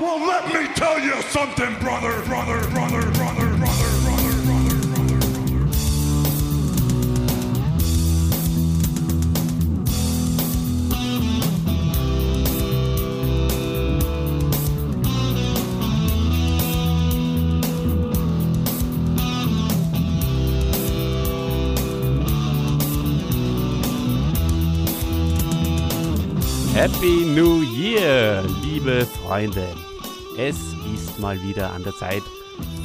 Well, let me tell you something, brother, brother, brother, brother, brother, brother. Happy New Year, liebe Freunde. Es ist mal wieder an der Zeit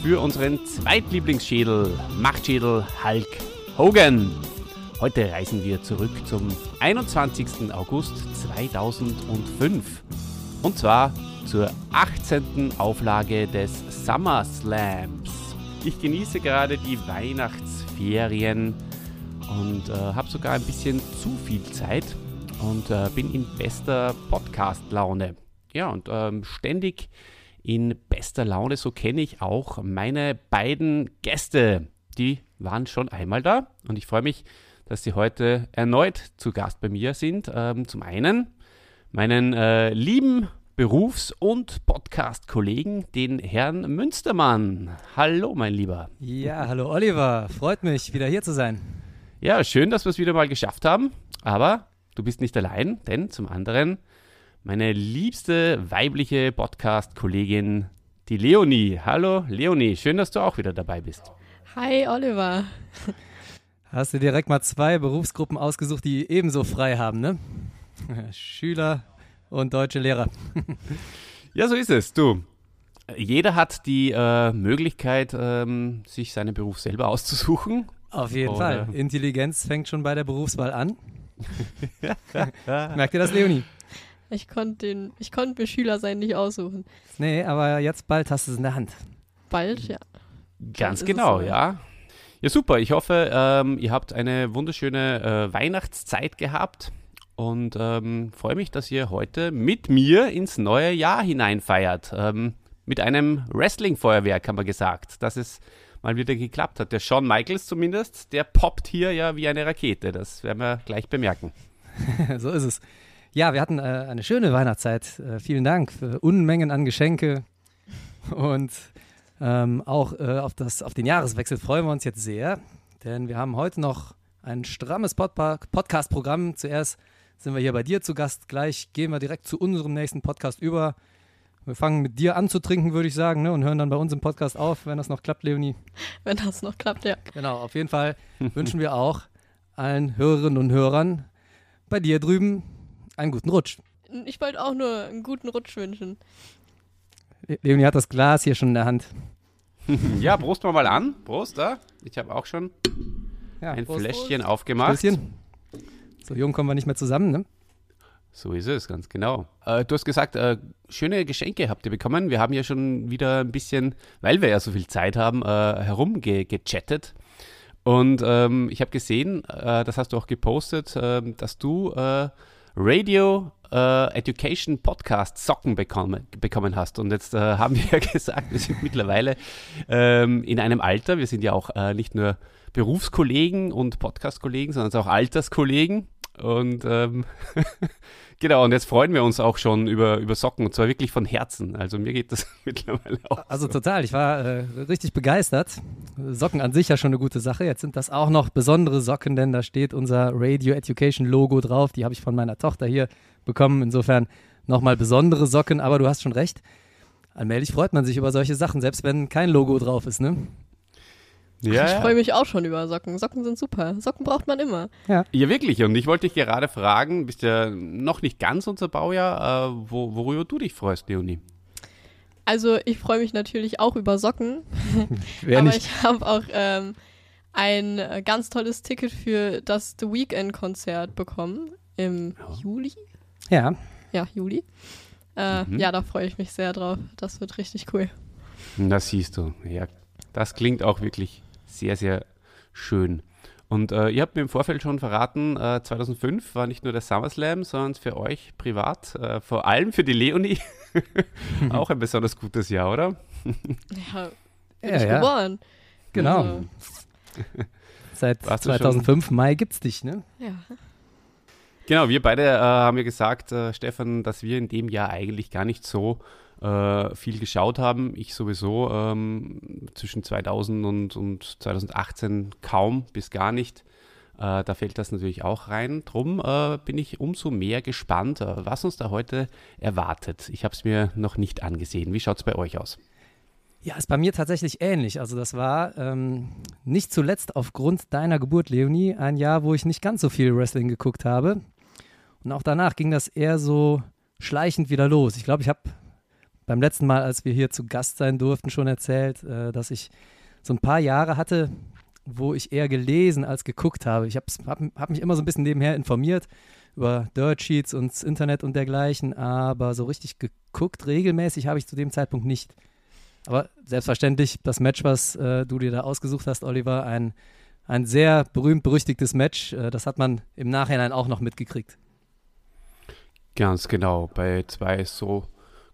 für unseren Zweitlieblingsschädel, Machtschädel Hulk Hogan. Heute reisen wir zurück zum 21. August 2005. Und zwar zur 18. Auflage des Summer Slams. Ich genieße gerade die Weihnachtsferien und äh, habe sogar ein bisschen zu viel Zeit und äh, bin in bester Podcast-Laune. Ja, und ähm, ständig in bester Laune, so kenne ich auch meine beiden Gäste. Die waren schon einmal da und ich freue mich, dass sie heute erneut zu Gast bei mir sind. Ähm, zum einen meinen äh, lieben Berufs- und Podcast-Kollegen, den Herrn Münstermann. Hallo, mein Lieber. Ja, hallo Oliver. Freut mich, wieder hier zu sein. Ja, schön, dass wir es wieder mal geschafft haben. Aber du bist nicht allein, denn zum anderen meine liebste weibliche Podcast-Kollegin, die Leonie. Hallo, Leonie. Schön, dass du auch wieder dabei bist. Hi Oliver. Hast du direkt mal zwei Berufsgruppen ausgesucht, die ebenso frei haben, ne? Schüler und deutsche Lehrer. Ja, so ist es. Du, jeder hat die äh, Möglichkeit, ähm, sich seinen Beruf selber auszusuchen. Auf jeden Oder- Fall. Intelligenz fängt schon bei der Berufswahl an. Merkt ihr das, Leonie? Ich konnte den, ich konnte mir Schüler sein nicht aussuchen. Nee, aber jetzt bald hast du es in der Hand. Bald, ja. Ganz genau, so. ja. Ja, super. Ich hoffe, ähm, ihr habt eine wunderschöne äh, Weihnachtszeit gehabt und ähm, freue mich, dass ihr heute mit mir ins neue Jahr hineinfeiert. Ähm, mit einem Wrestling-Feuerwerk, haben wir gesagt, dass es mal wieder geklappt hat. Der Shawn Michaels zumindest, der poppt hier ja wie eine Rakete. Das werden wir gleich bemerken. so ist es. Ja, wir hatten äh, eine schöne Weihnachtszeit. Äh, vielen Dank für Unmengen an Geschenke. Und ähm, auch äh, auf, das, auf den Jahreswechsel freuen wir uns jetzt sehr, denn wir haben heute noch ein strammes Podpa- Podcast-Programm. Zuerst sind wir hier bei dir zu Gast. Gleich gehen wir direkt zu unserem nächsten Podcast über. Wir fangen mit dir an zu trinken, würde ich sagen, ne? und hören dann bei uns im Podcast auf, wenn das noch klappt, Leonie. Wenn das noch klappt, ja. Genau, auf jeden Fall wünschen wir auch allen Hörerinnen und Hörern bei dir drüben einen guten Rutsch. Ich wollte auch nur einen guten Rutsch wünschen. Le- Leonie hat das Glas hier schon in der Hand. Ja, Prost mal mal an. Prost, da. Ich habe auch schon Ja, ein Prost. Fläschchen aufgemacht. Stößchen. So jung kommen wir nicht mehr zusammen, ne? So ist es, ganz genau. Äh, du hast gesagt, äh, schöne Geschenke habt ihr bekommen. Wir haben ja schon wieder ein bisschen, weil wir ja so viel Zeit haben, äh, herumgechattet. Und ähm, ich habe gesehen, äh, das hast du auch gepostet, ähm, dass du äh, Radio äh, Education Podcast Socken bekommen, bekommen hast. Und jetzt äh, haben wir ja gesagt, wir sind mittlerweile ähm, in einem Alter, wir sind ja auch äh, nicht nur Berufskollegen und Podcast-Kollegen, sondern auch Alterskollegen. Und ähm, genau, und jetzt freuen wir uns auch schon über, über Socken und zwar wirklich von Herzen. Also mir geht das mittlerweile auch. Also total, ich war äh, richtig begeistert. Socken an sich ja schon eine gute Sache. Jetzt sind das auch noch besondere Socken, denn da steht unser Radio Education Logo drauf. Die habe ich von meiner Tochter hier bekommen. Insofern nochmal besondere Socken, aber du hast schon recht. Allmählich freut man sich über solche Sachen, selbst wenn kein Logo drauf ist, ne? Ja, ich freue mich auch schon über Socken. Socken sind super. Socken braucht man immer. ja, wirklich. Und ich wollte dich gerade fragen, bist ja noch nicht ganz unser Baujahr, äh, wo, worüber du dich freust, Leonie. Also ich freue mich natürlich auch über Socken. Wer aber nicht? ich habe auch ähm, ein ganz tolles Ticket für das The Weekend-Konzert bekommen im Ja. Juli. Ja, Ja, Juli. Äh, Mhm. Ja, da freue ich mich sehr drauf. Das wird richtig cool. Das siehst du. Ja, das klingt auch wirklich sehr, sehr schön. Und äh, ihr habt mir im Vorfeld schon verraten, äh, 2005 war nicht nur der SummerSlam, sondern für euch privat, äh, vor allem für die Leonie, auch ein besonders gutes Jahr, oder? Ja, bin Ja, ich ja. geboren. genau. Also, Seit Warst du schon- 2005 Mai gibt's dich, ne? ja. Genau, wir beide äh, haben ja gesagt, äh, Stefan, dass wir in dem Jahr eigentlich gar nicht so äh, viel geschaut haben. Ich sowieso ähm, zwischen 2000 und, und 2018 kaum bis gar nicht. Äh, da fällt das natürlich auch rein. Drum äh, bin ich umso mehr gespannt, äh, was uns da heute erwartet. Ich habe es mir noch nicht angesehen. Wie schaut es bei euch aus? Ja, ist bei mir tatsächlich ähnlich. Also das war ähm, nicht zuletzt aufgrund deiner Geburt, Leonie, ein Jahr, wo ich nicht ganz so viel Wrestling geguckt habe. Und auch danach ging das eher so schleichend wieder los. Ich glaube, ich habe beim letzten Mal, als wir hier zu Gast sein durften, schon erzählt, äh, dass ich so ein paar Jahre hatte, wo ich eher gelesen als geguckt habe. Ich habe hab, hab mich immer so ein bisschen nebenher informiert über Dirt Sheets und das Internet und dergleichen, aber so richtig geguckt, regelmäßig habe ich zu dem Zeitpunkt nicht. Aber selbstverständlich, das Match, was äh, du dir da ausgesucht hast, Oliver, ein, ein sehr berühmt-berüchtigtes Match. Äh, das hat man im Nachhinein auch noch mitgekriegt. Ganz genau. Bei zwei so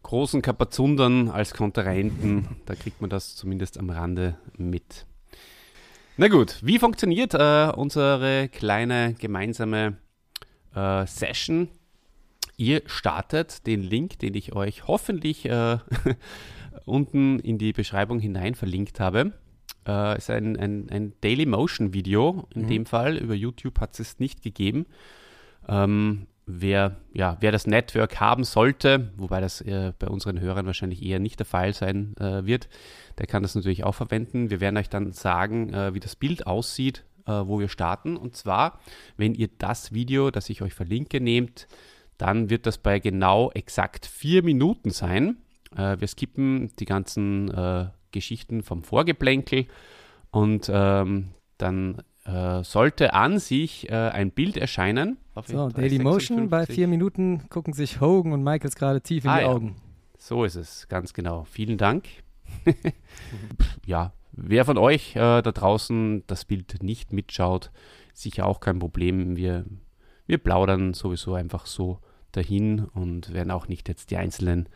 großen Kapazundern als Kontrahenten, da kriegt man das zumindest am Rande mit. Na gut, wie funktioniert äh, unsere kleine gemeinsame äh, Session? Ihr startet den Link, den ich euch hoffentlich äh, unten in die Beschreibung hinein verlinkt habe. Äh, ist ein, ein, ein Daily Motion Video in mhm. dem Fall. Über YouTube hat es nicht gegeben. Ähm, wer, ja, wer das Network haben sollte, wobei das äh, bei unseren Hörern wahrscheinlich eher nicht der Fall sein äh, wird, der kann das natürlich auch verwenden. Wir werden euch dann sagen, äh, wie das Bild aussieht, äh, wo wir starten. Und zwar, wenn ihr das Video, das ich euch verlinke, nehmt, dann wird das bei genau exakt vier Minuten sein. Äh, wir skippen die ganzen äh, Geschichten vom Vorgeplänkel und ähm, dann äh, sollte an sich äh, ein Bild erscheinen. So, Daily Motion, bei vier Minuten gucken sich Hogan und Michaels gerade tief in ah, die ja. Augen. So ist es, ganz genau. Vielen Dank. ja, wer von euch äh, da draußen das Bild nicht mitschaut, sicher auch kein Problem. Wir, wir plaudern sowieso einfach so dahin und werden auch nicht jetzt die einzelnen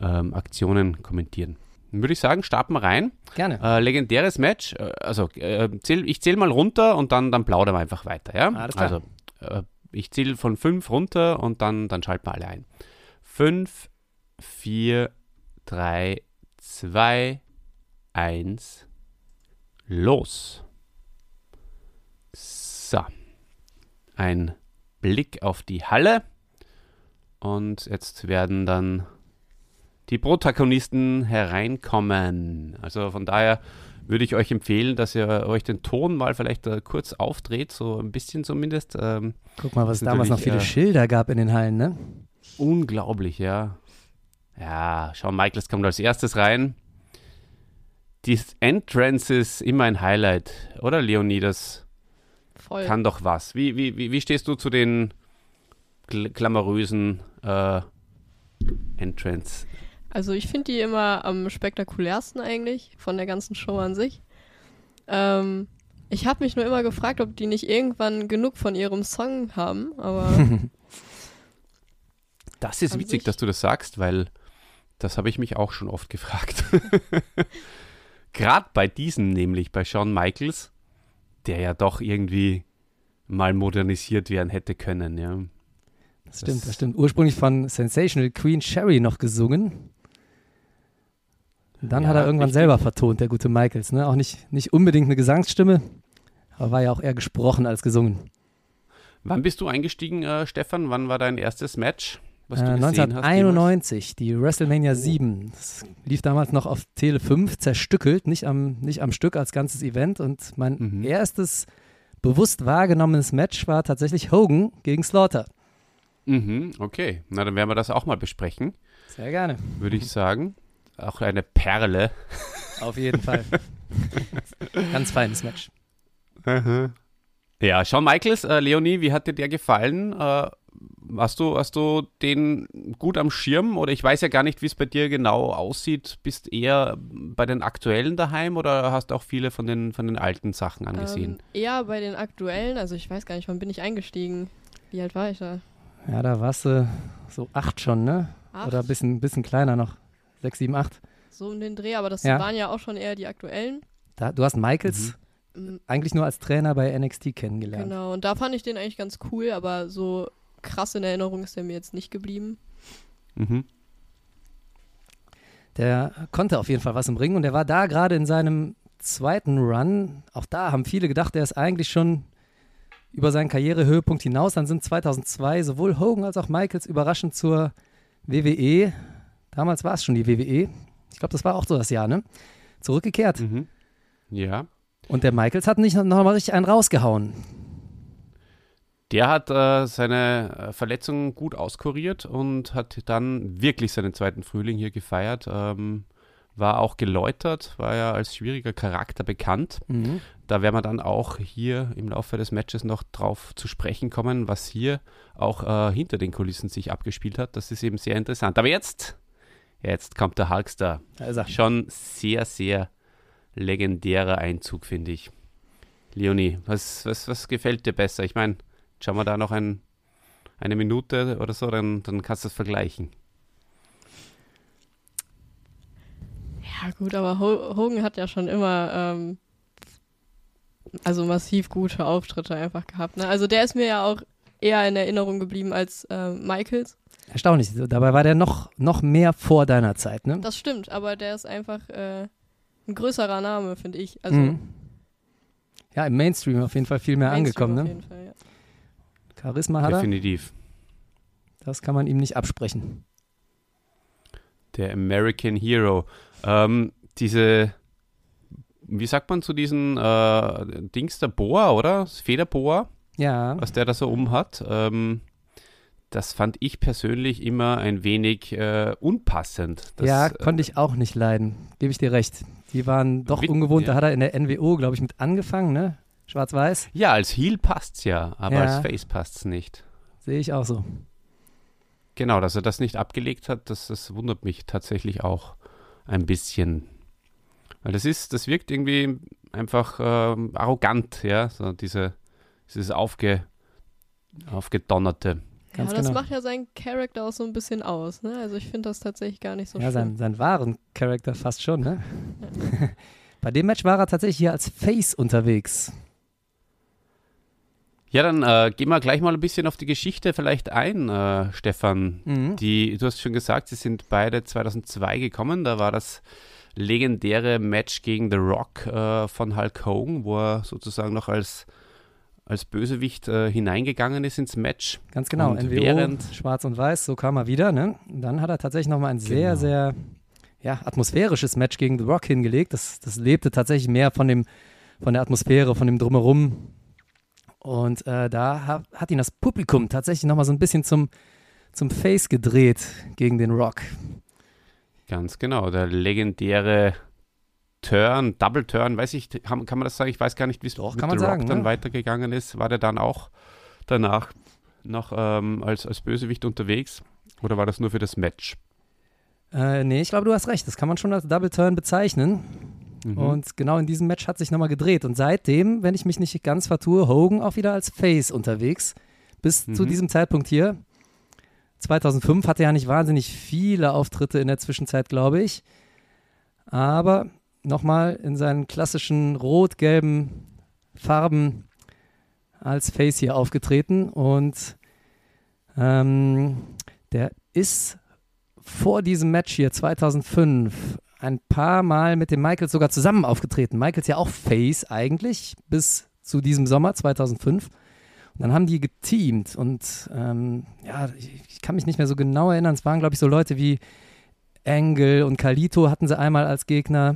ähm, Aktionen kommentieren. Dann würde ich sagen, starten wir rein. Gerne. Äh, legendäres Match. Äh, also, äh, zähl, ich zähle mal runter und dann, dann plaudern wir einfach weiter. Ja? Alles klar. Also, äh, ich zähle von fünf runter und dann, dann schalten wir alle ein. Fünf, vier, drei, zwei, eins, los. So. Ein Blick auf die Halle. Und jetzt werden dann die Protagonisten hereinkommen. Also von daher würde ich euch empfehlen, dass ihr euch den Ton mal vielleicht äh, kurz aufdreht, so ein bisschen zumindest. Ähm, Guck mal, was es damals noch viele äh, Schilder gab in den Hallen, ne? Unglaublich, ja. Ja, Shawn Michaels kommt als erstes rein. Die Entrance ist immer ein Highlight, oder Leonidas? Voll. Kann doch was. Wie, wie, wie, wie stehst du zu den glamourösen äh, Entrance also ich finde die immer am spektakulärsten eigentlich von der ganzen Show an sich. Ähm, ich habe mich nur immer gefragt, ob die nicht irgendwann genug von ihrem Song haben, aber. das ist witzig, dass du das sagst, weil das habe ich mich auch schon oft gefragt. Gerade bei diesem nämlich, bei Shawn Michaels, der ja doch irgendwie mal modernisiert werden hätte können, ja. Das stimmt, das stimmt. Ursprünglich von Sensational Queen Sherry noch gesungen. Dann ja, hat er irgendwann richtig. selber vertont, der gute Michaels. Ne? Auch nicht, nicht unbedingt eine Gesangsstimme, aber war ja auch eher gesprochen als gesungen. Wann bist du eingestiegen, äh, Stefan? Wann war dein erstes Match? Was äh, 1991, hast, die WrestleMania oh. 7. Das lief damals noch auf Tele 5, zerstückelt, nicht am, nicht am Stück als ganzes Event. Und mein mhm. erstes bewusst wahrgenommenes Match war tatsächlich Hogan gegen Slaughter. Mhm, okay. Na, dann werden wir das auch mal besprechen. Sehr gerne. Würde ich sagen auch eine Perle. Auf jeden Fall. Ganz feines Match. Ja, Shawn Michaels, äh, Leonie, wie hat dir der gefallen? Äh, hast, du, hast du den gut am Schirm oder ich weiß ja gar nicht, wie es bei dir genau aussieht. Bist eher bei den aktuellen daheim oder hast auch viele von den, von den alten Sachen angesehen? Ähm, eher bei den aktuellen, also ich weiß gar nicht, wann bin ich eingestiegen? Wie alt war ich da? Ja, da warst du so acht schon, ne? Acht? Oder ein bisschen, bisschen kleiner noch. 6, 7, 8. So um den Dreh, aber das ja. waren ja auch schon eher die aktuellen. Da, du hast Michaels mhm. eigentlich nur als Trainer bei NXT kennengelernt. Genau, und da fand ich den eigentlich ganz cool, aber so krass in Erinnerung ist der mir jetzt nicht geblieben. Mhm. Der konnte auf jeden Fall was im Ring und er war da gerade in seinem zweiten Run. Auch da haben viele gedacht, er ist eigentlich schon über seinen Karrierehöhepunkt hinaus. Dann sind 2002 sowohl Hogan als auch Michaels überraschend zur WWE. Damals war es schon die WWE. Ich glaube, das war auch so das Jahr, ne? Zurückgekehrt. Mhm. Ja. Und der Michaels hat nicht noch mal richtig einen rausgehauen. Der hat äh, seine äh, Verletzung gut auskuriert und hat dann wirklich seinen zweiten Frühling hier gefeiert. Ähm, war auch geläutert, war ja als schwieriger Charakter bekannt. Mhm. Da werden wir dann auch hier im Laufe des Matches noch drauf zu sprechen kommen, was hier auch äh, hinter den Kulissen sich abgespielt hat. Das ist eben sehr interessant. Aber jetzt, jetzt kommt der Hulkster. Er. Schon sehr, sehr legendärer Einzug, finde ich. Leonie, was, was, was gefällt dir besser? Ich meine, schauen wir da noch ein, eine Minute oder so, dann, dann kannst du es vergleichen. Ja, gut, aber Ho Hogan hat ja schon immer ähm, also massiv gute Auftritte einfach gehabt. Ne? Also der ist mir ja auch eher in Erinnerung geblieben als äh, Michaels. Erstaunlich. Dabei war der noch, noch mehr vor deiner Zeit, ne? Das stimmt, aber der ist einfach äh, ein größerer Name, finde ich. Also Mhm. Ja, im Mainstream auf jeden Fall viel mehr Mainstream angekommen, auf ne? jeden Fall, ja. Charisma hat er. Definitiv. Das kann man ihm nicht absprechen. Der American Hero. Ähm, diese, wie sagt man zu diesen äh, Dings der Boa, oder? Das Federboa, Ja. was der da so um hat. Ähm, das fand ich persönlich immer ein wenig äh, unpassend. Das, ja, äh, konnte ich auch nicht leiden. Gebe ich dir recht. Die waren doch Mit- ungewohnt. Da ja. hat er in der NWO, glaube ich, mit angefangen, ne? Schwarz-Weiß. Ja, als Heel passt's ja, aber Ja. als Face passt's nicht. Sehe ich auch so. Genau, dass er das nicht abgelegt hat, das, das wundert mich tatsächlich auch ein bisschen. Weil das ist, das wirkt irgendwie einfach ähm, arrogant, ja, so diese, dieses aufge, aufgedonnerte. Ganz ja, das genau. macht ja seinen Charakter auch so ein bisschen aus. Ne? Also ich finde das tatsächlich gar nicht so ja, sein, schlimm. sein wahren Charakter fast schon, ne? Bei dem Match war er tatsächlich hier als Face unterwegs. Ja, dann äh, gehen wir gleich mal ein bisschen auf die Geschichte vielleicht ein, äh, Stefan. Mhm. Die, du hast schon gesagt, sie sind beide 2002 gekommen. Da war das legendäre Match gegen The Rock äh, von Hulk Hogan, wo er sozusagen noch als, als Bösewicht äh, hineingegangen ist ins Match. Ganz genau. Und NWO, während- schwarz und weiß, so kam er wieder, ne? Dann hat er tatsächlich nochmal ein sehr, Genau. sehr ja, atmosphärisches Match gegen The Rock hingelegt. Das, das lebte tatsächlich mehr von, dem, von der Atmosphäre, von dem Drumherum. Und äh, da hat, hat ihn das Publikum tatsächlich nochmal so ein bisschen zum, zum Face gedreht gegen den Rock. Ganz genau, der legendäre Turn, Double Turn, weiß ich, kann, kann man das sagen? Ich weiß gar nicht, wie es mit kann man The Rock sagen, dann ne? weitergegangen ist. War der dann auch danach noch ähm, als, als Bösewicht unterwegs? Oder war das nur für das Match? Äh, nee, ich glaube, du hast recht. Das kann man schon als Double Turn bezeichnen. Mhm. Und genau in diesem Match hat sich nochmal gedreht. Und seitdem, wenn ich mich nicht ganz vertue, Hogan auch wieder als Face unterwegs. Bis zu Mhm. diesem Zeitpunkt hier. 2005 hatte er ja nicht wahnsinnig viele Auftritte in der Zwischenzeit, glaube ich. Aber nochmal in seinen klassischen rot-gelben Farben als Face hier aufgetreten. Und ähm, der ist vor diesem Match hier 2005 ein paar Mal mit dem Michaels sogar zusammen aufgetreten. Michaels ja auch Face eigentlich bis zu diesem Sommer 2005. Und dann haben die geteamt und ähm, ja, ich, ich kann mich nicht mehr so genau erinnern. Es waren, glaube ich, so Leute wie Engel und Kalito hatten sie einmal als Gegner.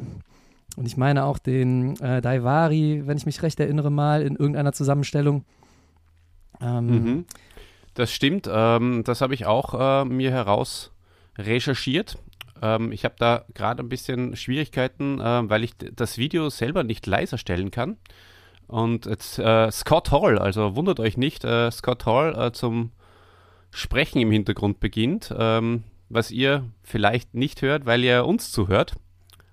Und ich meine auch den äh, Daivari, wenn ich mich recht erinnere, mal in irgendeiner Zusammenstellung. Ähm, Mhm. Das stimmt. Ähm, das habe ich auch äh, mir heraus recherchiert. Ähm, ich habe da gerade ein bisschen Schwierigkeiten, äh, weil ich das Video selber nicht leiser stellen kann. Und jetzt äh, Scott Hall, also wundert euch nicht, äh, Scott Hall äh, zum Sprechen im Hintergrund beginnt, ähm, was ihr vielleicht nicht hört, weil ihr uns zuhört.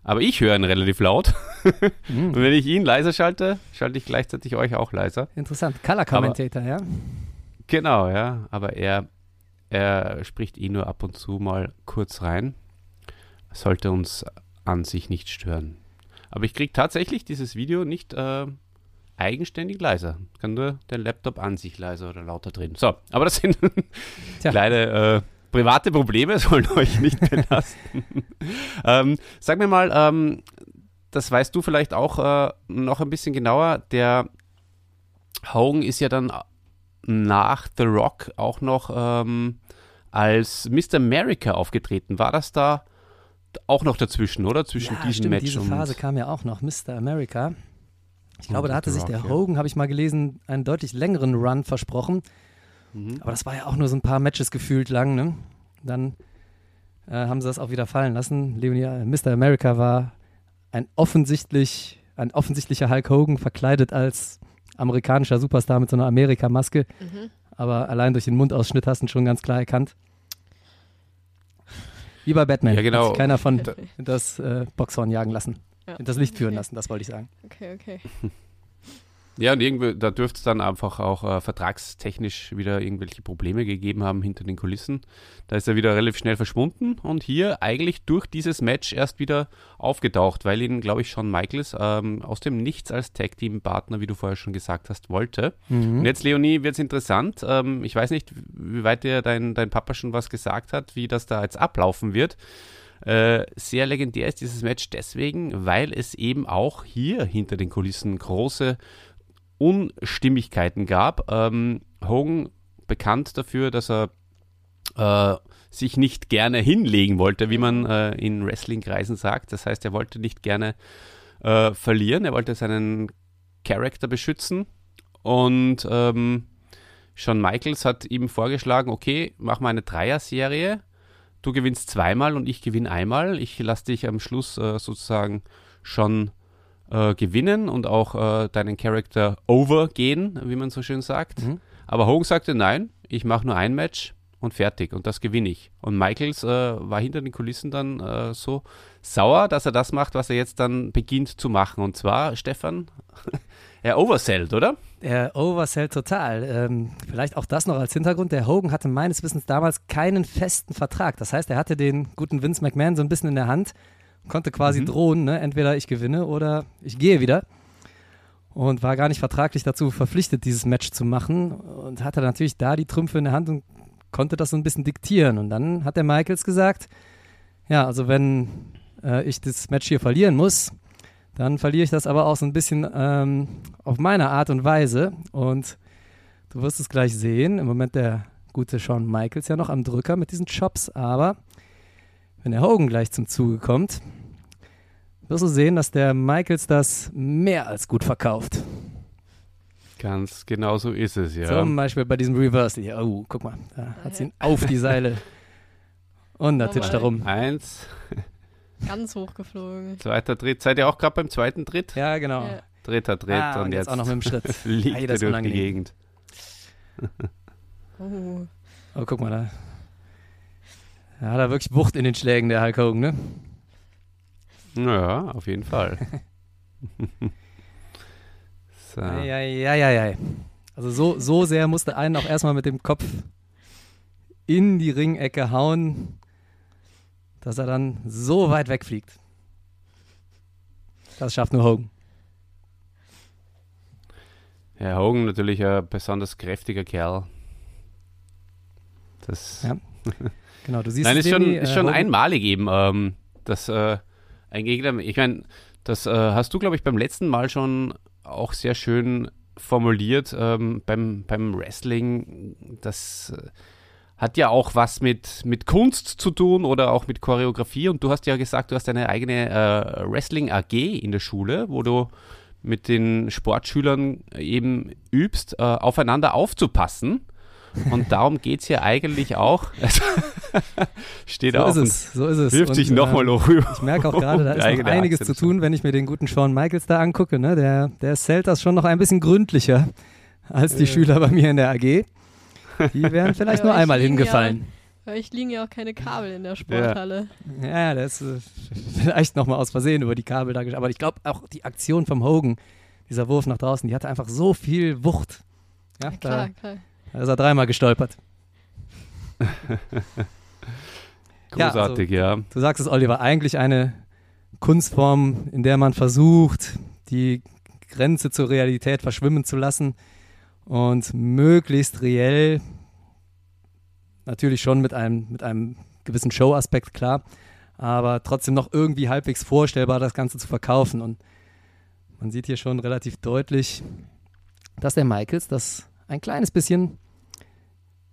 Aber ich höre ihn relativ laut. Mhm. Und wenn ich ihn leiser schalte, schalte ich gleichzeitig euch auch leiser. Interessant. Color Commentator, ja. Genau, ja. Aber er, er spricht eh nur ab und zu mal kurz rein. Sollte uns an sich nicht stören. Aber ich kriege tatsächlich dieses Video nicht äh, eigenständig leiser. Kann nur der Laptop an sich leiser oder lauter drehen. So, aber das sind kleine äh, private Probleme sollen euch nicht belasten. ähm, sag mir mal, ähm, das weißt du vielleicht auch äh, noch ein bisschen genauer. Der Hogan ist ja dann nach The Rock auch noch ähm, als Mr. America aufgetreten. War das da auch noch dazwischen, oder? Zwischen ja, diesem stimmt, Match diese und Phase kam ja auch noch, Mr. America. Ich glaube, Und da hatte sich der. Hogan, habe ich mal gelesen, einen deutlich längeren Run versprochen. Mhm. Aber das war ja auch nur so ein paar Matches gefühlt lang. Ne? Dann äh, haben sie das auch wieder fallen lassen. Leonie, äh, Mr. America war ein offensichtlich, ein offensichtlicher Hulk Hogan, verkleidet als amerikanischer Superstar mit so einer Amerika-Maske. Mhm. Aber allein durch den Mundausschnitt hast du ihn schon ganz klar erkannt. Wie bei Batman. Ja, genau. Hat sich keiner von das äh, Boxhorn jagen lassen. Ja. Das Licht führen Okay. lassen, das wollte ich sagen. Okay, okay. Ja, und irgendwie, da dürfte es dann einfach auch äh, vertragstechnisch wieder irgendwelche Probleme gegeben haben hinter den Kulissen. Da ist er wieder relativ schnell verschwunden und hier eigentlich durch dieses Match erst wieder aufgetaucht, weil ihn, glaube ich, Shawn Michaels ähm, aus dem Nichts als Tag-Team-Partner, wie du vorher schon gesagt hast, wollte. Mhm. Und jetzt, Leonie, wird es interessant. Ähm, ich weiß nicht, wie weit dir dein, dein Papa schon was gesagt hat, wie das da jetzt ablaufen wird. Äh, sehr legendär ist dieses Match deswegen, weil es eben auch hier hinter den Kulissen große Unstimmigkeiten gab. Ähm, Hogan bekannt dafür, dass er äh, sich nicht gerne hinlegen wollte, wie man äh, in Wrestling-Kreisen sagt. Das heißt, er wollte nicht gerne äh, verlieren, er wollte seinen Charakter beschützen und ähm, Shawn Michaels hat ihm vorgeschlagen, okay, mach mal eine Dreier-Serie, du gewinnst zweimal und ich gewinne einmal. Ich lasse dich am Schluss äh, sozusagen schon äh, gewinnen und auch äh, deinen Charakter overgehen, wie man so schön sagt. Mhm. Aber Hogan sagte, nein, ich mache nur ein Match und fertig und das gewinne ich. Und Michaels äh, war hinter den Kulissen dann äh, so sauer, dass er das macht, was er jetzt dann beginnt zu machen. Und zwar, Stefan, er oversellt, oder? Er oversellt total. Ähm, vielleicht auch das noch als Hintergrund. Der Hogan hatte meines Wissens damals keinen festen Vertrag. Das heißt, er hatte den guten Vince McMahon so ein bisschen in der Hand, konnte quasi Mhm. drohen, ne? entweder ich gewinne oder ich gehe wieder. Und war gar nicht vertraglich dazu verpflichtet, dieses Match zu machen. Und hatte natürlich da die Trümpfe in der Hand und konnte das so ein bisschen diktieren. Und dann hat der Michaels gesagt, ja, also wenn äh, ich das Match hier verlieren muss, dann verliere ich das aber auch so ein bisschen ähm, auf meine Art und Weise. Und du wirst es gleich sehen. Im Moment der gute Shawn Michaels ja noch am Drücker mit diesen Chops, aber wenn der Hogan gleich zum Zuge kommt, wirst du sehen, dass der Michaels das mehr als gut verkauft. Ganz genau so ist es, ja. Zum Beispiel bei diesem Reversal hier. Oh, guck mal, da hat sie ihn auf die Seile. Und da titscht er rum. Eins, Ganz hochgeflogen. zweiter Tritt. Seid ihr auch gerade beim zweiten Tritt? Ja, genau. Ja. Dritter Tritt Ah, und, jetzt, auch noch mit dem Schritt. liegt Ei, er das ist durch die. Gegend. Oh. Oh, guck mal da. Ja, hat er wirklich Wucht in den Schlägen, der Hulk Hogan, ne? Ja, auf jeden Fall. so. Ja, ja, ja, ja, ja. Also so, so sehr musste einen auch erstmal mit dem Kopf in die Ringecke hauen, dass er dann so weit wegfliegt. Das schafft nur Hogan. Herr Hogan natürlich ein besonders kräftiger Kerl. Das Ja. Genau, du siehst Nein, es, ist schon, Leonie, ist äh, schon Hogan- einmalig eben, ähm, dass äh, ein Gegner, ich meine, das äh, hast du, glaube ich, beim letzten Mal schon auch sehr schön formuliert ähm, beim, beim Wrestling. Das äh, hat ja auch was mit, mit Kunst zu tun oder auch mit Choreografie. Und du hast ja gesagt, du hast eine eigene äh, Wrestling-AG in der Schule, wo du mit den Sportschülern eben übst, äh, aufeinander aufzupassen. Und darum geht es hier eigentlich auch. Steht So auf ist und es, so ist es. wirft Und, sich nochmal ähm, hoch rüber. Ich merke auch gerade, da ist noch einiges Achse zu tun, wenn ich mir den guten Shawn Michaels da angucke. Ne? Der, der zählt das schon noch ein bisschen gründlicher als die Schüler bei mir in der AG. Die wären vielleicht Ja, nur einmal hingefallen. Weil ich liegen ja auch keine Kabel in der Sporthalle. Ja, der ist äh, vielleicht nochmal aus Versehen über die Kabel da Aber ich glaube auch die Aktion vom Hogan, dieser Wurf nach draußen, die hatte einfach so viel Wucht. Ja, Ja, klar, da, klar. Da ist er dreimal gestolpert. Ja, also- Großartig, ja. Du sagst es, Oliver, eigentlich eine Kunstform, in der man versucht, die Grenze zur Realität verschwimmen zu lassen und möglichst reell Natürlich schon mit einem, mit einem gewissen Show-Aspekt, klar. Aber trotzdem noch irgendwie halbwegs vorstellbar, das Ganze zu verkaufen. Und man sieht hier schon relativ deutlich, dass der Michaels das ein kleines bisschen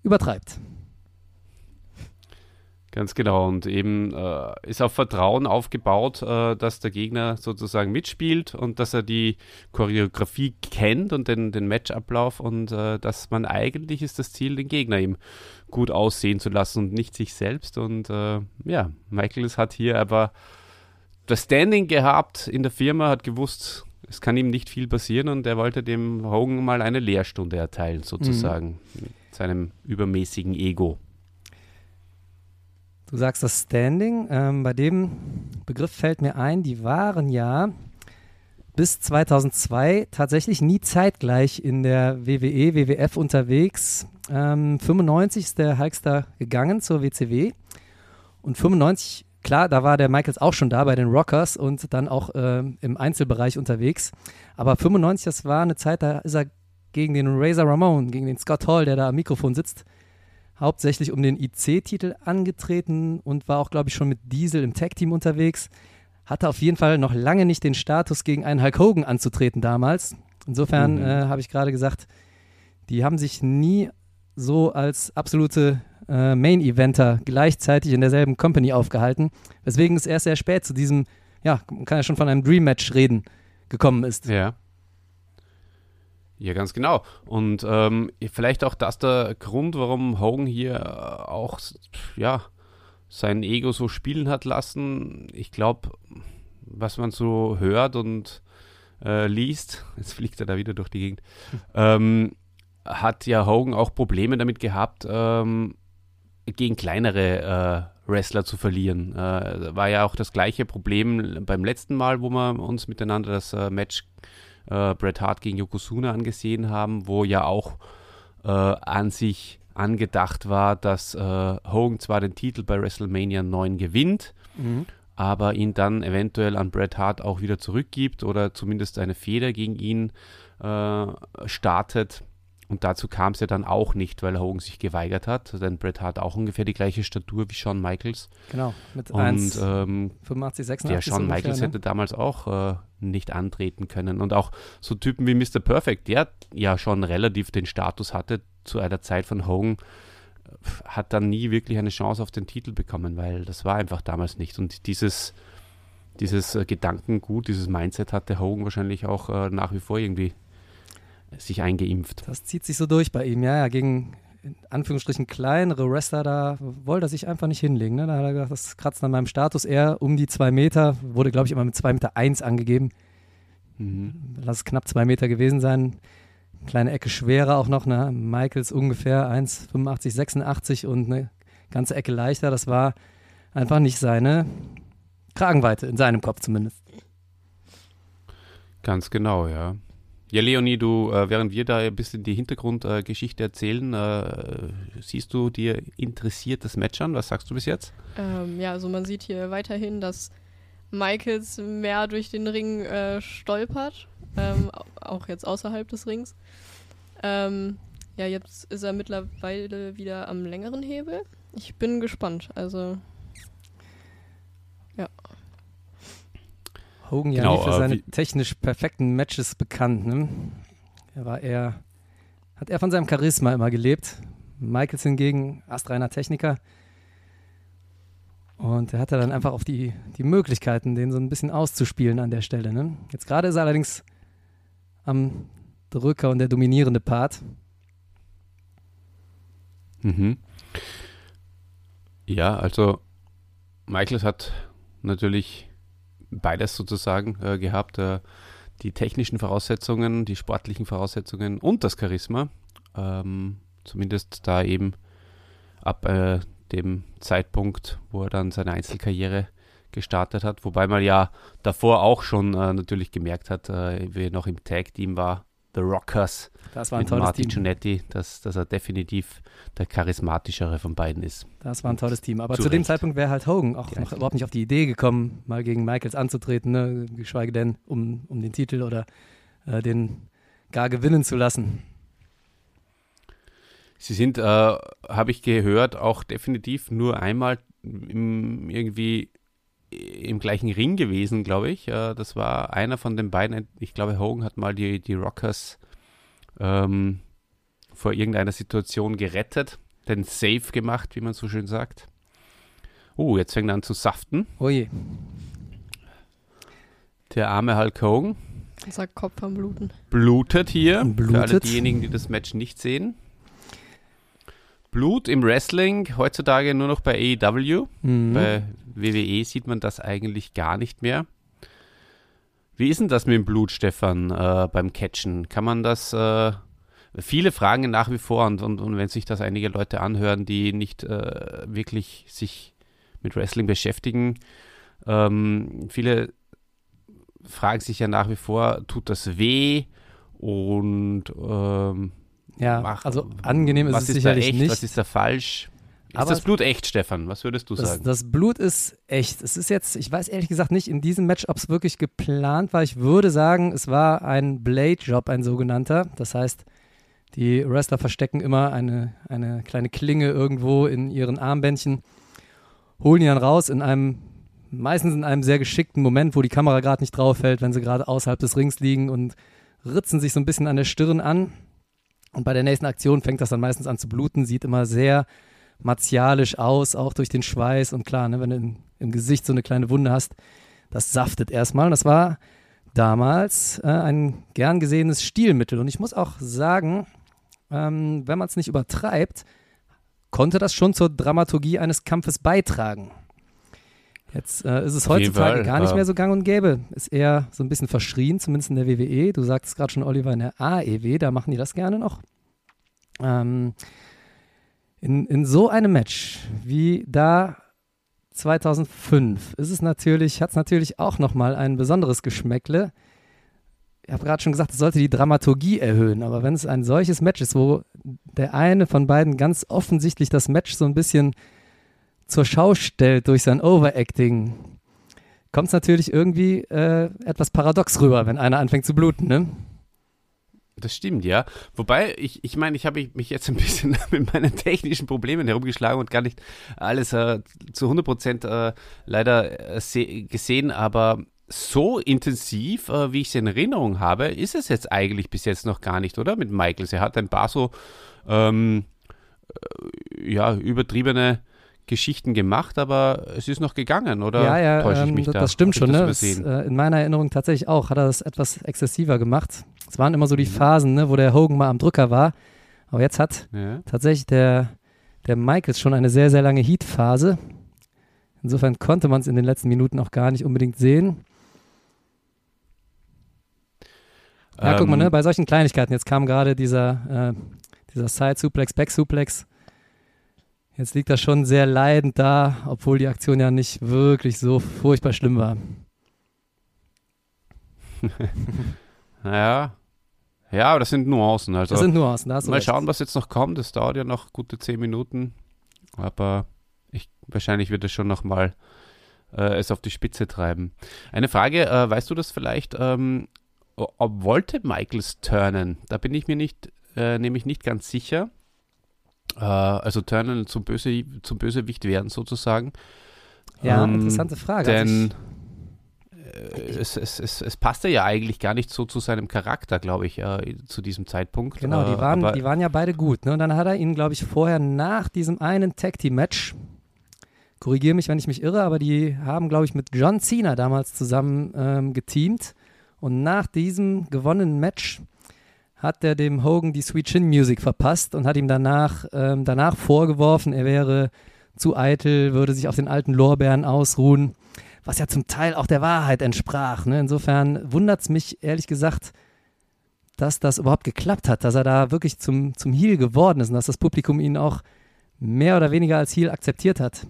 übertreibt. Ganz genau. Und eben äh, ist auf Vertrauen aufgebaut, äh, dass der Gegner sozusagen mitspielt und dass er die Choreografie kennt und den, den Matchablauf und äh, dass man eigentlich ist das Ziel, den Gegner eben gut aussehen zu lassen und nicht sich selbst. Und äh, ja, Michaels hat hier aber das Standing gehabt in der Firma, hat gewusst, es kann ihm nicht viel passieren und er wollte dem Hogan mal eine Lehrstunde erteilen, sozusagen, mhm. Seinem übermäßigen Ego. Du sagst das Standing. Ähm, bei dem Begriff fällt mir ein, die waren ja bis 2002 tatsächlich nie zeitgleich in der WWE, WWF unterwegs. Ähm, 95 ist der Hulkster gegangen zur WCW und 95, klar, da war der Michaels auch schon da bei den Rockers und dann auch äh, im Einzelbereich unterwegs. Aber 95, das war eine Zeit, da ist er gegen den Razor Ramon, gegen den Scott Hall, der da am Mikrofon sitzt, hauptsächlich um den IC-Titel angetreten und war auch, glaube ich, schon mit Diesel im Tag-Team unterwegs. Hatte auf jeden Fall noch lange nicht den Status, gegen einen Hulk Hogan anzutreten damals. Insofern mhm. äh, habe ich gerade gesagt, die haben sich nie so als absolute äh, Main-Eventer gleichzeitig in derselben Company aufgehalten, weswegen es erst sehr spät zu diesem, ja, man kann ja schon von einem Dream-Match reden, gekommen ist. Ja. Ja, ganz genau. Und ähm, vielleicht auch das der Grund, warum Hogan hier äh, auch ja, sein Ego so spielen hat lassen. Ich glaube, was man so hört und äh, liest, jetzt fliegt er da wieder durch die Gegend, ähm, hat ja Hogan auch Probleme damit gehabt, ähm, gegen kleinere äh, Wrestler zu verlieren. Äh, war ja auch das gleiche Problem beim letzten Mal, wo wir uns miteinander das äh, Match äh, Bret Hart gegen Yokozuna angesehen haben, wo ja auch äh, an sich angedacht war, dass äh, Hogan zwar den Titel bei WrestleMania 9 gewinnt, mhm. aber ihn dann eventuell an Bret Hart auch wieder zurückgibt oder zumindest eine Feder gegen ihn äh, startet. Und dazu kam es ja dann auch nicht, weil Hogan sich geweigert hat, denn Bret Hart auch ungefähr die gleiche Statur wie Shawn Michaels. Genau, mit und, 1, ähm, 85, 86. Der Shawn ungefähr, Michaels ne? hätte damals auch äh, nicht antreten können. Und auch so Typen wie Mr. Perfect, der ja schon relativ den Status hatte zu einer Zeit von Hogan, hat dann nie wirklich eine Chance auf den Titel bekommen, weil das war einfach damals nicht. Und dieses, dieses äh, Gedankengut, dieses Mindset hatte Hogan wahrscheinlich auch äh, nach wie vor irgendwie sich eingeimpft. Das zieht sich so durch bei ihm, ja, ja, gegen in Anführungsstrichen kleinere Wrestler, da wollte er sich einfach nicht hinlegen. Ne? Da hat er gesagt, das kratzt an meinem Status eher um die zwei Meter, wurde glaube ich immer mit zwei Meter eins angegeben. Mhm. Lass es knapp zwei Meter gewesen sein. Kleine Ecke schwerer auch noch, ne? Michaels ungefähr 1,85, 86 und eine ganze Ecke leichter. Das war einfach nicht seine Kragenweite, in seinem Kopf zumindest. Ganz genau, ja. Ja, Leonie, du, äh, während wir da ein bisschen die Hintergrundgeschichte äh, erzählen, äh, siehst du dir interessiert das Match an? Was sagst du bis jetzt? Ähm, ja, also man sieht hier weiterhin, dass Michaels mehr durch den Ring äh, stolpert, ähm, auch jetzt außerhalb des Rings. Ähm, ja, jetzt ist er mittlerweile wieder am längeren Hebel. Ich bin gespannt. Also, Hogan ja genau, nie für seine technisch perfekten Matches bekannt. Ne? Er war eher, hat er von seinem Charisma immer gelebt. Michaels hingegen, astreiner Techniker. Und er hatte dann einfach auch die, die Möglichkeiten, den so ein bisschen auszuspielen an der Stelle. Ne? Jetzt gerade ist er allerdings am Drücker und der dominierende Part. Mhm. Ja, also Michaels hat natürlich beides sozusagen äh, gehabt. Äh, die technischen Voraussetzungen, die sportlichen Voraussetzungen und das Charisma. Ähm, zumindest da eben ab äh, dem Zeitpunkt, wo er dann seine Einzelkarriere gestartet hat. Wobei man ja davor auch schon äh, natürlich gemerkt hat, äh, wie er noch im Tag-Team war, The Rockers das war ein mit tolles Marty Team. Giannetti, dass, dass er definitiv der charismatischere von beiden ist. Das war ein tolles Team. Aber zu, zu dem Zeitpunkt wäre halt Hogan auch noch überhaupt nicht auf die Idee gekommen, mal gegen Michaels anzutreten, ne? geschweige denn um, um den Titel oder äh, den gar gewinnen zu lassen. Sie sind, äh, habe ich gehört, auch definitiv nur einmal im, irgendwie im gleichen Ring gewesen, glaube ich. Äh, das war einer von den beiden. Ich glaube, Hogan hat mal die, die Rockers ähm, vor irgendeiner Situation gerettet, den Safe gemacht, wie man so schön sagt. Oh, jetzt fängt er an zu saften. Oh je. Der arme Hulk Hogan. Unser Kopf am Bluten. Blutet hier. Blutet. Für alle diejenigen, die das Match nicht sehen. Blut im Wrestling, heutzutage nur noch bei AEW. Mhm. Bei WWE sieht man das eigentlich gar nicht mehr. Wie ist denn das mit dem Blut, Stefan, äh, beim Catchen? Kann man das. Äh, viele fragen nach wie vor und, und, und wenn sich das einige Leute anhören, die nicht äh, wirklich sich mit Wrestling beschäftigen, ähm, viele fragen sich ja nach wie vor, tut das weh? Und ähm, Ja, Ach, also angenehm ist was es ist sicherlich echt, nicht. was ist da falsch? Ist Aber das Blut echt, Stefan? Was würdest du Das, sagen? das Blut ist echt. Es ist jetzt, ich weiß ehrlich gesagt nicht in diesem Match, ob es wirklich geplant war. Ich würde sagen, es war ein Blade-Job, ein sogenannter. Das heißt, die Wrestler verstecken immer eine, eine kleine Klinge irgendwo in ihren Armbändchen, holen die dann raus in einem, meistens in einem sehr geschickten Moment, wo die Kamera gerade nicht drauf fällt, wenn sie gerade außerhalb des Rings liegen und ritzen sich so ein bisschen an der Stirn an. Und bei der nächsten Aktion fängt das dann meistens an zu bluten, sieht immer sehr martialisch aus, auch durch den Schweiß. Und klar, ne, wenn du im, im Gesicht so eine kleine Wunde hast, das saftet erstmal. Und das war damals äh, ein gern gesehenes Stilmittel. Und ich muss auch sagen, ähm, wenn man es nicht übertreibt, konnte das schon zur Dramaturgie eines Kampfes beitragen. Jetzt äh, ist es heutzutage Fall, gar nicht ja. mehr so gang und gäbe. Ist eher so ein bisschen verschrien, zumindest in der WWE. Du sagtest gerade schon, Oliver, in der AEW, da machen die das gerne noch. Ähm, in, in so einem Match wie da 2005 ist es natürlich, hat es natürlich auch nochmal ein besonderes Geschmäckle. Ich habe gerade schon gesagt, es sollte die Dramaturgie erhöhen, aber wenn es ein solches Match ist, wo der eine von beiden ganz offensichtlich das Match so ein bisschen zur Schau stellt durch sein Overacting, kommt es natürlich irgendwie äh, etwas paradox rüber, wenn einer anfängt zu bluten, ne? Das stimmt, ja. Wobei, ich ich, meine, ich habe mich jetzt ein bisschen mit meinen technischen Problemen herumgeschlagen und gar nicht alles äh, zu 100 Prozent äh, leider äh, se- gesehen, aber so intensiv, äh, wie ich es in Erinnerung habe, ist es jetzt eigentlich bis jetzt noch gar nicht, oder? Mit Michaels. Er hat ein paar so ähm, äh, ja, übertriebene Geschichten gemacht, aber es ist noch gegangen, oder? ja, ja, täusche ich ähm, da? das stimmt Hab schon. das Ne? Äh, in meiner Erinnerung tatsächlich auch hat er das etwas exzessiver gemacht. Es waren immer so Mhm. die Phasen, ne, wo der Hogan mal am Drücker war. Aber jetzt hat ja. tatsächlich der, der Michaels schon eine sehr, sehr lange Heat-Phase. Insofern konnte man es in den letzten Minuten auch gar nicht unbedingt sehen. Ja, guck mal, ne, Ähm, bei solchen Kleinigkeiten, jetzt kam gerade dieser, äh, dieser Side-Suplex, Back-Suplex. Jetzt liegt er schon sehr leidend da, obwohl die Aktion ja nicht wirklich so furchtbar schlimm war. Naja. Ja, aber das sind Nuancen. Also Das sind Nuancen, da mal recht. schauen, was jetzt noch kommt. Es dauert ja noch gute zehn Minuten. Aber ich, wahrscheinlich wird es schon nochmal äh, es auf die Spitze treiben. Eine Frage, äh, weißt du das vielleicht? Ähm, wollte Michaels turnen? Da bin ich mir nicht, äh, nämlich nicht ganz sicher. Äh, also turnen zum, Böse, zum Bösewicht werden sozusagen. Ja, Ähm, interessante Frage. Also Denn ich, äh, es, es, es, es passte ja eigentlich gar nicht so zu seinem Charakter, glaube ich, äh, zu diesem Zeitpunkt. genau, Äh, die waren, aber, die waren ja beide gut. Ne? Und dann hat er ihn, glaube ich, vorher nach diesem einen Tag-Team-Match, korrigiere mich, wenn ich mich irre, aber die haben, glaube ich, mit John Cena damals zusammen ähm, geteamt. Und nach diesem gewonnenen Match hat er dem Hogan die Sweet Chin Music verpasst und hat ihm danach, ähm, danach vorgeworfen, er wäre zu eitel, würde sich auf den alten Lorbeeren ausruhen, was ja zum Teil auch der Wahrheit entsprach. Ne? Insofern wundert es mich ehrlich gesagt, dass das überhaupt geklappt hat, dass er da wirklich zum, zum Heel geworden ist und dass das Publikum ihn auch mehr oder weniger als Heel akzeptiert hat.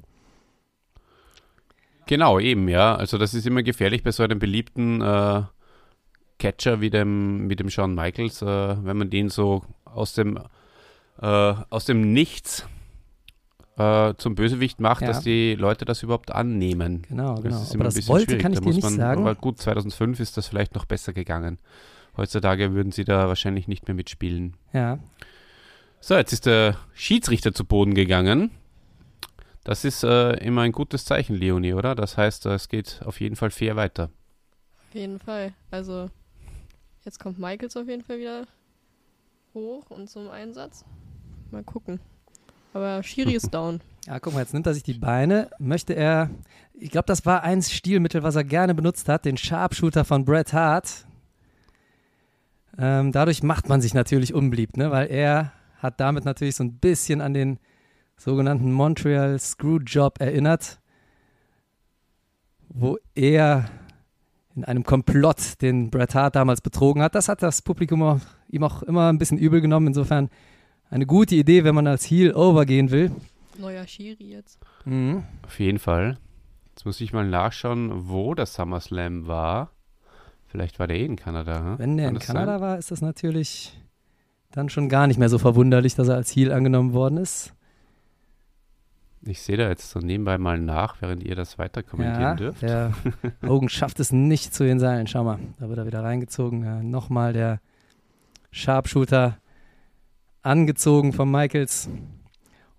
Genau, eben, ja. Also das ist immer gefährlich bei so einem beliebten äh, Catcher wie dem, wie dem Shawn Michaels, äh, wenn man den so aus dem, äh, aus dem Nichts äh, zum Bösewicht macht, Ja. dass die Leute das überhaupt annehmen. Genau, Das genau. ist Aber immer ein das bisschen wollte, schwierig. kann ich Da dir muss nicht man, sagen. Aber gut, 2005 ist das vielleicht noch besser gegangen. Heutzutage würden sie da wahrscheinlich nicht mehr mitspielen. Ja, So, jetzt ist der Schiedsrichter zu Boden gegangen. Das ist äh, immer ein gutes Zeichen, Leonie, oder? Das heißt, äh, es geht auf jeden Fall fair weiter. Auf jeden Fall. Also, jetzt kommt Michaels auf jeden Fall wieder hoch und zum Einsatz. Mal gucken. Aber Shiri ist down. Ja, guck mal, jetzt nimmt er sich die Beine. Möchte er, ich glaube, das war ein Stilmittel, was er gerne benutzt hat, den Sharpshooter von Bret Hart. Ähm, dadurch macht man sich natürlich unbeliebt, ne? weil er hat damit natürlich so ein bisschen an den sogenannten Montreal Screwjob erinnert, wo er in einem Komplott den Bret Hart damals betrogen hat. Das hat das Publikum auch, ihm auch immer ein bisschen übel genommen. Insofern eine gute Idee, wenn man als Heel overgehen will. Neuer Shiri jetzt. Mhm. Auf jeden Fall. Jetzt muss ich mal nachschauen, wo der SummerSlam war. Vielleicht war der eh in Kanada. Hm? Wenn der Kann in das Kanada sein? war, ist das natürlich dann schon gar nicht mehr so verwunderlich, dass er als Heel angenommen worden ist. Ich sehe da jetzt so nebenbei mal nach, während ihr das weiter kommentieren Ja, dürft. der Hogan schafft es nicht zu den Seilen. Schau mal, da wird er wieder reingezogen. Ja, Nochmal der Sharpshooter angezogen von Michaels.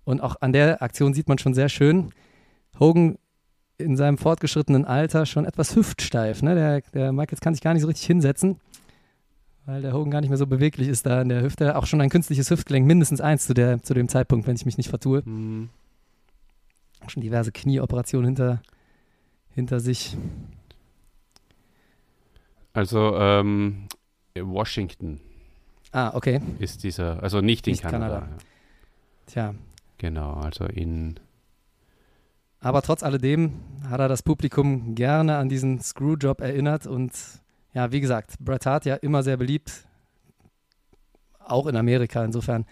Und auch an der Aktion sieht man schon sehr schön, Hogan in seinem fortgeschrittenen Alter schon etwas hüftsteif. Ne? Der, der Michaels kann sich gar nicht so richtig hinsetzen, weil der Hogan gar nicht mehr so beweglich ist da in der Hüfte. Auch schon ein künstliches Hüftgelenk, mindestens eins zu, der, zu dem Zeitpunkt, wenn ich mich nicht vertue. Schon diverse Knieoperationen hinter, hinter sich. Also ähm, Washington Ah, okay. ist dieser, also nicht in Nicht Kanada. Kanada. Ja. Tja, Genau, also in aber trotz alledem hat er das Publikum gerne an diesen Screwjob erinnert und ja, wie gesagt, Bret Hart ja immer sehr beliebt, auch in Amerika. Insofern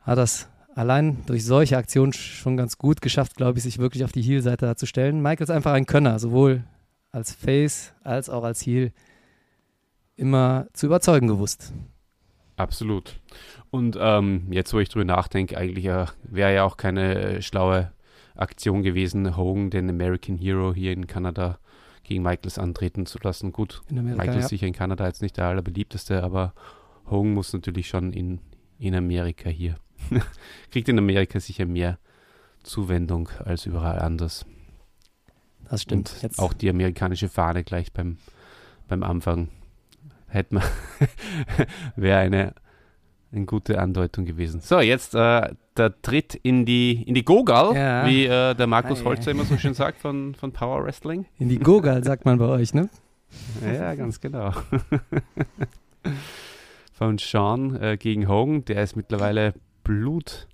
hat das allein durch solche Aktionen schon ganz gut geschafft, glaube ich, sich wirklich auf die Heel-Seite da zu stellen. Michael ist einfach ein Könner, sowohl als Face als auch als Heel immer zu überzeugen gewusst. Absolut. Und ähm, jetzt, wo ich drüber nachdenke, eigentlich äh, wäre ja auch keine äh, schlaue Aktion gewesen, Hogan, den American Hero hier in Kanada gegen Michaels antreten zu lassen. Gut, Amerika, Michael ist ja. sicher in Kanada jetzt nicht der allerbeliebteste, aber Hogan muss natürlich schon in, in Amerika hier. Kriegt in Amerika sicher mehr Zuwendung als überall anders. Das stimmt. Und Jetzt, auch die amerikanische Fahne gleich beim, beim Anfang hätte man, wäre eine, eine gute Andeutung gewesen. So, jetzt äh, der Tritt in die, in die Gogal, Ja. wie äh, der Markus Holzer immer so schön sagt von, von Power Wrestling. in die Gogal, sagt man bei euch, ne? Ja, ganz genau. von Sean äh, gegen Hogan, der ist mittlerweile Blut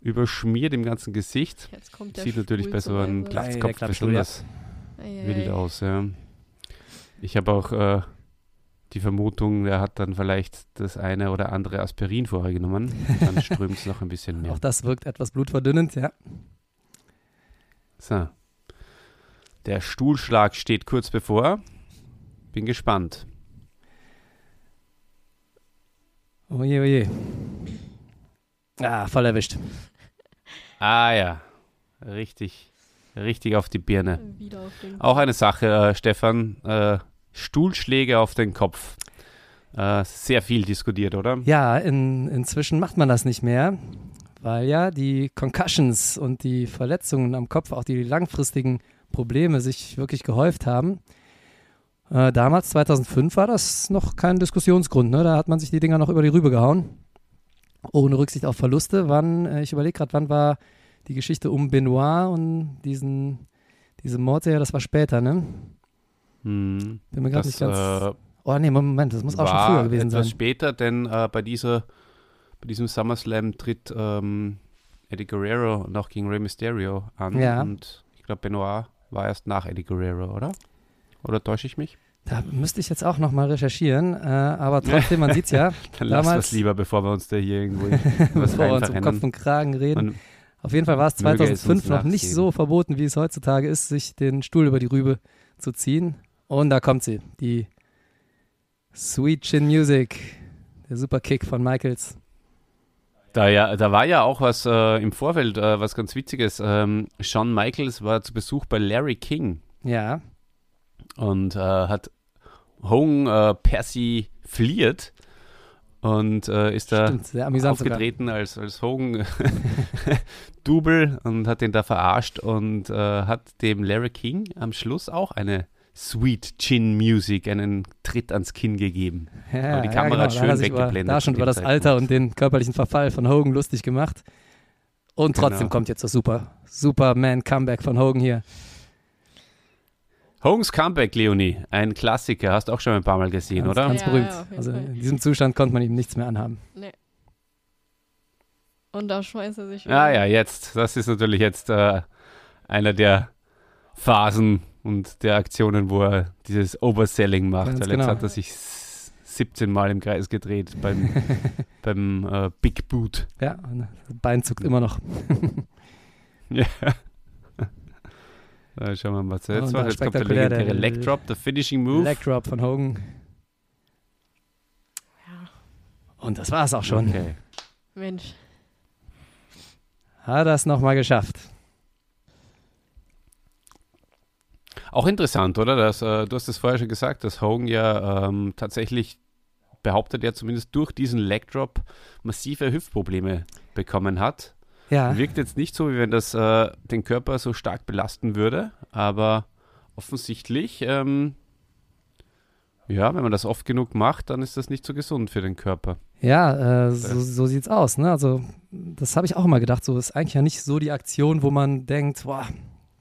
überschmiert im ganzen Gesicht. Jetzt kommt der Sieht natürlich Stuhl bei so einem Glatzkopf ja. besonders wild aus, ja. Ich habe auch äh, die Vermutung, er hat dann vielleicht das eine oder andere Aspirin vorher genommen. Dann strömt es noch ein bisschen mehr. Auch das wirkt etwas blutverdünnend, ja. So. Der Stuhlschlag steht kurz bevor. Bin gespannt. Oje, oje. Ah, voll erwischt. Ah ja, richtig, richtig auf die Birne. Wieder auf den Auch eine Sache, äh, Stefan. Äh, Stuhlschläge auf den Kopf. Äh, sehr viel diskutiert, oder? Ja, in, inzwischen macht man das nicht mehr, weil ja die Concussions und die Verletzungen am Kopf, auch die langfristigen Probleme sich wirklich gehäuft haben. Äh, damals, 2005, war das noch kein Diskussionsgrund. Ne? Da hat man sich die Dinger noch über die Rübe gehauen. Ohne Rücksicht auf Verluste. Wann, äh, ich überlege gerade, wann war die Geschichte um Benoit und diesen, diese Mordserie, das war später, ne? Hm. Bin mir gerade nicht ganz. äh, oh nee, Moment, das muss auch schon früher gewesen etwas sein. später, denn äh, bei dieser bei diesem SummerSlam tritt ähm, Eddie Guerrero noch gegen Rey Mysterio an Ja. und ich glaube Benoit war erst nach Eddie Guerrero, oder? Oder täusche ich mich? Da müsste ich jetzt auch nochmal recherchieren, äh, aber trotzdem, man sieht es ja, Dann lass Damals- das lieber, bevor wir uns da hier irgendwo was bevor wir uns um. Kopf und Kragen reden. Man, Auf jeden Fall war es Möge es 2005 uns noch nicht so verboten, wie es heutzutage ist, sich den Stuhl über die Rübe zu ziehen. Und da kommt sie, die Sweet Chin Music, der Superkick von Michaels. da, ja, da war ja auch was äh, im Vorfeld, äh, was ganz Witziges. Ähm, Shawn Michaels war zu Besuch bei Larry King Ja, und äh, hat Hogan äh, persifliert und äh, ist da Stimmt, amüsant sogar. aufgetreten als, als Hogan-Double und hat den da verarscht und äh, hat dem Larry King am Schluss auch eine Sweet Chin Music, einen Tritt ans Kinn gegeben. Ja, Aber die Kamera hat da schön hat er sich über- weggeblendet Da schon über das Alter und den körperlichen Verfall von Hogan lustig gemacht. Und trotzdem Genau. kommt jetzt das super, Superman-Comeback von Hogan hier. Hogan's Comeback, Leonie, ein Klassiker, hast du auch schon ein paar Mal gesehen, Ganz, oder? ganz Ja, berühmt. ja, also in diesem Zustand konnte man ihm nichts mehr anhaben. Und da schmeißt er sich. Ja, ja, jetzt. Das ist natürlich jetzt äh, einer der Phasen und der Aktionen, wo er dieses Overselling macht. Ganz Weil jetzt genau. hat er sich s- 17 Mal im Kreis gedreht beim, beim äh, Big Boot. Ja, und das Bein zuckt immer noch. Ja. Äh, schauen wir mal, was er Und jetzt da kommt der legendäre Leg Drop, der Finishing Move. Leg Drop von Hogan. Und das war es auch schon. Okay. Mensch. Hat er es nochmal geschafft. Auch interessant, oder? Dass, äh, du hast es vorher schon gesagt, dass Hogan ja ähm, tatsächlich behauptet er zumindest durch diesen Leg Drop massive Hüftprobleme bekommen hat. Ja, Wirkt jetzt nicht so, wie wenn das äh, den Körper so stark belasten würde, aber offensichtlich, ähm, ja, wenn man das oft genug macht, dann ist das nicht so gesund für den Körper. ja äh, so, so sieht's aus. Ne? Also, das habe ich auch immer gedacht. So ist eigentlich ja nicht so die Aktion, wo man denkt, boah,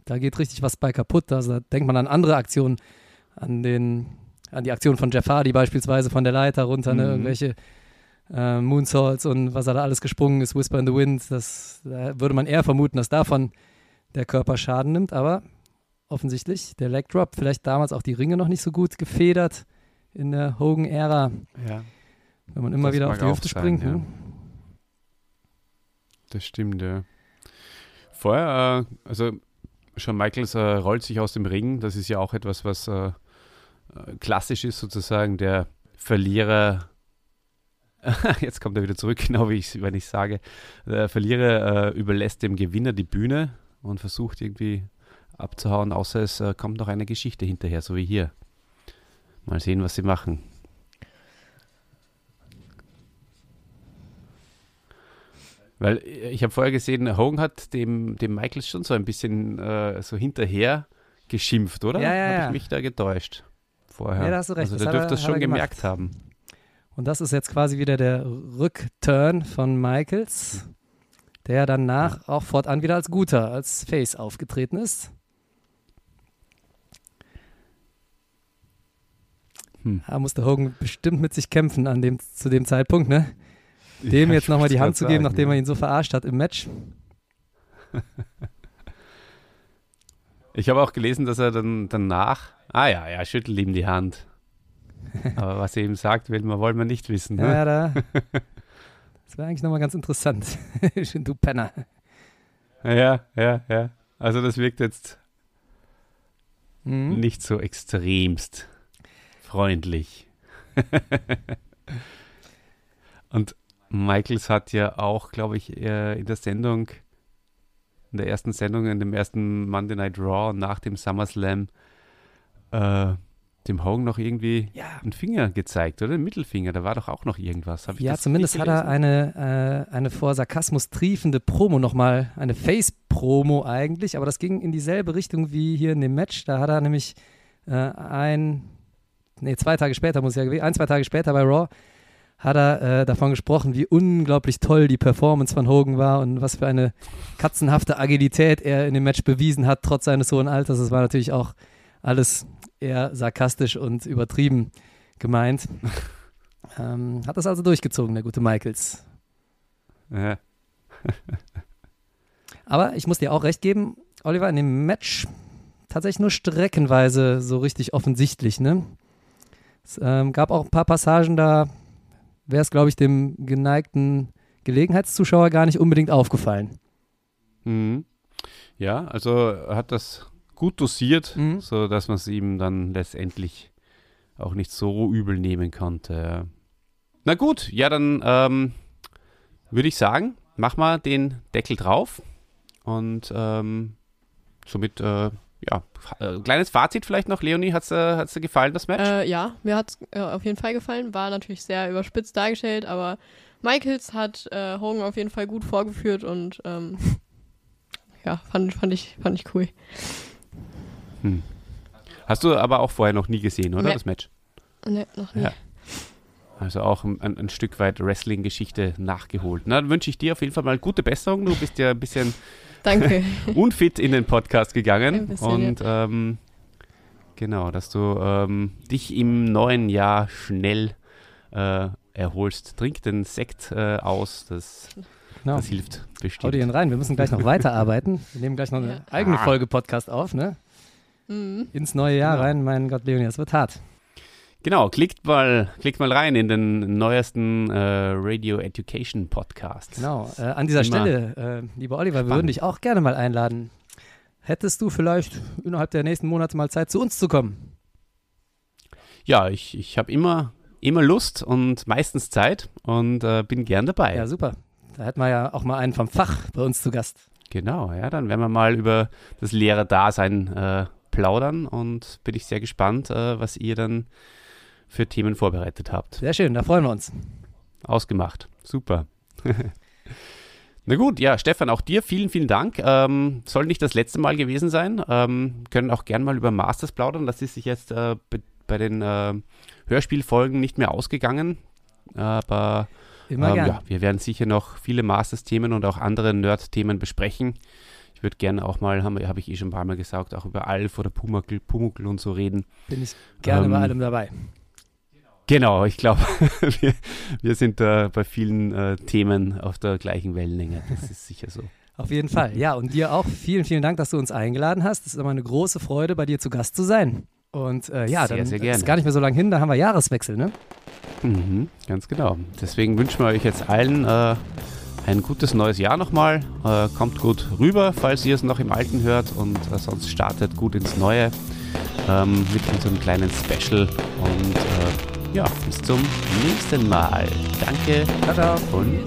da geht richtig was bei kaputt. Also, da denkt man an andere Aktionen, an den, an die Aktion von Jeff Hardy beispielsweise von der Leiter runter, ne? Mhm. irgendwelche äh, Moonsaults und was er da alles gesprungen ist, Whisper in the Wind. Das da würde man eher vermuten, dass davon der Körper Schaden nimmt, aber offensichtlich der Leg Drop, vielleicht damals auch die Ringe noch nicht so gut gefedert in der Hogan-Ära, Ja. wenn man immer Das wieder auf die Hüfte sein, springt. ja. Ne? Das stimmt, ja. Vorher, äh, also Shawn Michaels äh, rollt sich aus dem Ring. Das ist ja auch etwas, was äh, äh, klassisch ist, sozusagen. Der Verlierer, jetzt kommt er wieder zurück, genau wie ich wenn ich sage, der Verlierer äh, überlässt dem Gewinner die Bühne und versucht irgendwie abzuhauen, außer es äh, kommt noch eine Geschichte hinterher, so wie hier. Mal sehen, was sie machen. Weil äh, ich habe vorher gesehen, Hogan hat dem, dem Michaels schon so ein bisschen äh, so hinterher geschimpft, oder? Ja, ja, Habe ja. ich mich da getäuscht vorher? Ja, da hast du recht, Also der er- dürfte das schon er gemerkt haben. Und das ist jetzt quasi wieder der Rückturn von Michaels, der danach auch fortan wieder als Guter, als Face aufgetreten ist. Hm. Da musste Hogan bestimmt mit sich kämpfen an dem, zu dem Zeitpunkt, ne? Dem Ja, jetzt nochmal die Hand zu geben, nachdem er ihn so verarscht hat im Match. Ich habe auch gelesen, dass er dann danach, ah ja, ja, schüttelt ihm die Hand. Aber was er ihm sagt, will man, wollen wir nicht wissen. Ja, Ne? ja, da. Das wäre eigentlich nochmal ganz interessant. du Penner. Ja, ja, ja. Also das wirkt jetzt Mhm. nicht so extremst freundlich. Und Michaels hat ja auch, glaube ich, äh, in der Sendung, in der ersten Sendung, in dem ersten Monday Night Raw nach dem SummerSlam, äh, dem Hogan noch irgendwie Ja, einen Finger gezeigt, oder? Den Mittelfinger, da war doch auch noch irgendwas. Ich Ja, zumindest hat er eine, äh, eine vor Sarkasmus triefende Promo nochmal, eine Face-Promo eigentlich, aber das ging in dieselbe Richtung wie hier in dem Match. Da hat er nämlich äh, ein, nee, zwei Tage später muss ja gewesen, ein, zwei Tage später bei Raw, hat er äh, davon gesprochen, wie unglaublich toll die Performance von Hogan war und was für eine katzenhafte Agilität er in dem Match bewiesen hat, trotz seines hohen Alters. Das war natürlich auch alles eher sarkastisch und übertrieben gemeint. Ähm, hat das also durchgezogen, der gute Michaels. Ja. Aber ich muss dir auch recht geben, Oliver, in dem Match tatsächlich nur streckenweise so richtig offensichtlich. Ne? Es ähm, gab auch ein paar Passagen, da wäre es, glaube ich, dem geneigten Gelegenheitszuschauer gar nicht unbedingt aufgefallen. Mhm. Ja, also hat das gut dosiert, Mhm. so dass man es ihm dann letztendlich auch nicht so übel nehmen konnte. Na gut, ja, dann ähm, würde ich sagen, mach mal den Deckel drauf und ähm, somit äh, ja, äh, kleines Fazit vielleicht noch. Leonie, hat es äh, dir gefallen, das Match? Äh, ja, mir hat es äh, auf jeden Fall gefallen. War natürlich sehr überspitzt dargestellt, aber Michaels hat äh, Hogan auf jeden Fall gut vorgeführt und ähm, ja, fand, fand, ich, fand ich cool. Hm. Hast du aber auch vorher noch nie gesehen, oder? Nee. Das Match? Ne, noch nie. Ja. Also auch ein, ein Stück weit Wrestling-Geschichte nachgeholt. Na, dann wünsche ich dir auf jeden Fall mal gute Besserung. Du bist ja ein bisschen Danke. unfit in den Podcast Ein gegangen. bisschen, und ähm, genau, dass du ähm, dich im neuen Jahr schnell äh, erholst. Trink den Sekt äh, aus, das, Genau. das hilft Hau bestimmt. dir ihn rein. Wir müssen gleich noch weiterarbeiten. Wir nehmen gleich noch eine Ja. eigene Ah. Folge Podcast auf, ne? Mhm. Ins neue Jahr Genau. rein. Mein Gott, Leonie, das wird hart. Genau, klickt mal, klickt mal rein in den neuesten äh, Radio Education Podcast. Genau. Äh, an dieser Immer Stelle, äh, lieber Oliver, wir würden spannend. dich auch gerne mal einladen. Hättest du vielleicht innerhalb der nächsten Monate mal Zeit, zu uns zu kommen? Ja, ich, ich habe immer, immer Lust und meistens Zeit und äh, bin gern dabei. Ja, super. Da hätten wir ja auch mal einen vom Fach bei uns zu Gast. Genau, ja, dann werden wir mal über das Lehrerdasein äh, plaudern und bin ich sehr gespannt, äh, was ihr dann für Themen vorbereitet habt. Sehr schön, da freuen wir uns. Ausgemacht. Super. Na gut, ja, Stefan, auch dir vielen, vielen Dank. Ähm, soll nicht das letzte Mal gewesen sein. Ähm, können auch gern mal über Masters plaudern. Das ist sich jetzt äh, be- bei den äh, Hörspielfolgen nicht mehr ausgegangen. Aber Immer ähm, gern. ja, wir werden sicher noch viele Masters-Themen und auch andere Nerd-Themen besprechen. Ich würde gerne auch mal, habe hab ich eh schon ein paar Mal gesagt, auch über Alf oder Pumuckl, Pumuckl und so reden. Bin ich gerne Ähm, bei allem dabei. Genau, ich glaube, wir, wir sind da bei vielen äh, Themen auf der gleichen Wellenlänge. Das ist sicher so. Auf jeden Fall. Ja, und dir auch vielen, vielen Dank, dass du uns eingeladen hast. Es ist immer eine große Freude, bei dir zu Gast zu sein. Und äh, ja, Sehr, dann sehr ist gar nicht mehr so lange hin, da haben wir Jahreswechsel, ne? Mhm, ganz genau. Deswegen wünschen wir euch jetzt allen äh, ein gutes neues Jahr nochmal. Äh, kommt gut rüber, falls ihr es noch im Alten hört und äh, sonst startet gut ins Neue ähm, mit unserem kleinen Special. Und äh, ja, bis zum nächsten Mal. Danke Ciao, ciao. und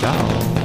ciao.